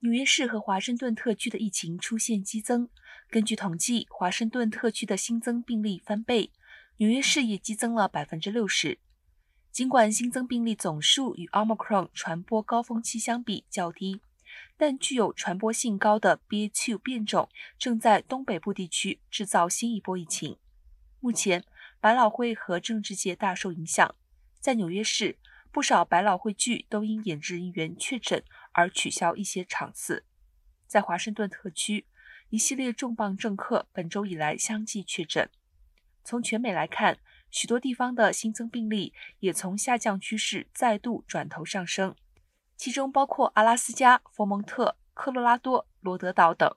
纽约市和华盛顿特区的疫情出现激增。根据统计，华盛顿特区的新增病例翻倍，纽约市也激增了百分之六十。尽管新增病例总数与 Omicron 传播高峰期相比较低，但具有传播性高的 BA.2 变种正在东北部地区制造新一波疫情。目前，百老汇和政治界大受影响。在纽约市，不少百老汇剧都因演职人员确诊而取消一些场次。在华盛顿特区，一系列重磅政客本周以来相继确诊。从全美来看，许多地方的新增病例也从下降趋势再度转头上升，其中包括阿拉斯加、佛蒙特、科罗拉多、罗德岛等。